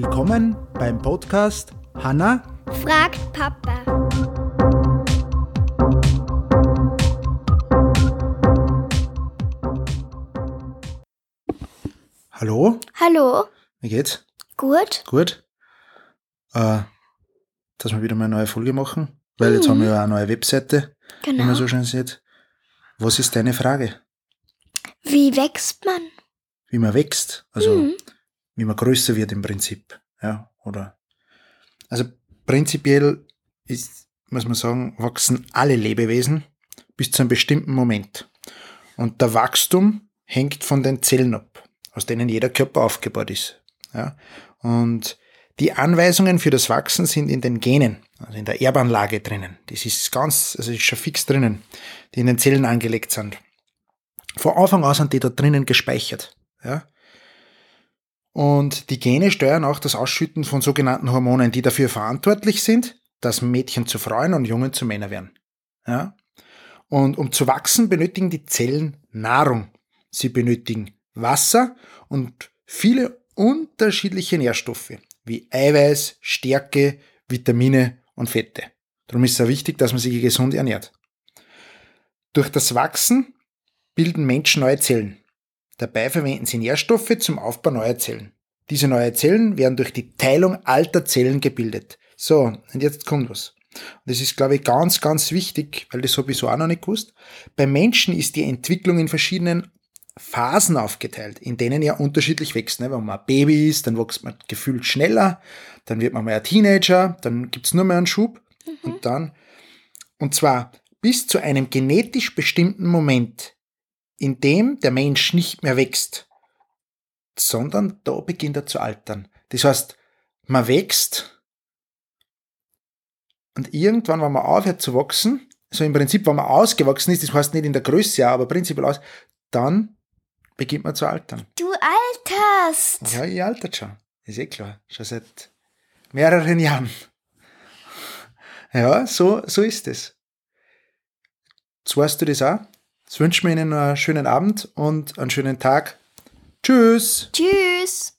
Willkommen beim Podcast Hanna fragt Papa. Hallo, Hallo, wie geht's? gut? Gut? Äh, dass wir wieder mal eine neue Folge machen, weil jetzt haben wir ja eine neue Webseite, wie Genau. man so schön sieht. Was ist deine Frage? Wie wächst man? Wie man wächst, also Mhm. Wie man größer wird im Prinzip, ja, oder? Also prinzipiell ist, muss man sagen, wachsen alle Lebewesen bis zu einem bestimmten Moment. Und der Wachstum hängt von den Zellen ab, aus denen jeder Körper aufgebaut ist. Ja? Und die Anweisungen für das Wachsen sind in den Genen, also in der Erbanlage drinnen. Das ist ganz, also ist schon fix drinnen, die in den Zellen angelegt sind. Von Anfang an sind die da drinnen gespeichert. Ja? Und die Gene steuern auch das Ausschütten von sogenannten Hormonen, die dafür verantwortlich sind, dass Mädchen zu Frauen und Jungen zu Männern werden. Ja? Und um zu wachsen, benötigen die Zellen Nahrung. Sie benötigen Wasser und viele unterschiedliche Nährstoffe, wie Eiweiß, Stärke, Vitamine und Fette. Darum ist es auch wichtig, dass man sich gesund ernährt. Durch das Wachsen bilden Menschen neue Zellen. Dabei verwenden sie Nährstoffe zum Aufbau neuer Zellen. Diese neuen Zellen werden durch die Teilung alter Zellen gebildet. So, und jetzt kommt was. Und das ist, glaube ich, ganz, ganz wichtig, weil das habe ich so auch noch nicht gewusst. Beim Menschen ist die Entwicklung in verschiedenen Phasen aufgeteilt, in denen er unterschiedlich wächst. ne? Wenn man ein Baby ist, dann wächst man gefühlt schneller, dann wird man mal ein Teenager, dann gibt's nur mehr einen Schub und dann, und zwar bis zu einem genetisch bestimmten Moment, in dem der Mensch nicht mehr wächst, sondern da beginnt er zu altern. Das heißt, man wächst und irgendwann, wenn man aufhört zu wachsen, so im Prinzip, wenn man ausgewachsen ist, das heißt nicht in der Größe, aber prinzipiell aus, dann beginnt man zu altern. Du alterst. Ja, ich altert schon. Ist eh klar. Schon seit mehreren Jahren. Ja, so, so ist es. Jetzt weißt du das auch. Jetzt wünschen wir Ihnen einen schönen Abend und einen schönen Tag. Tschüss! Tschüss.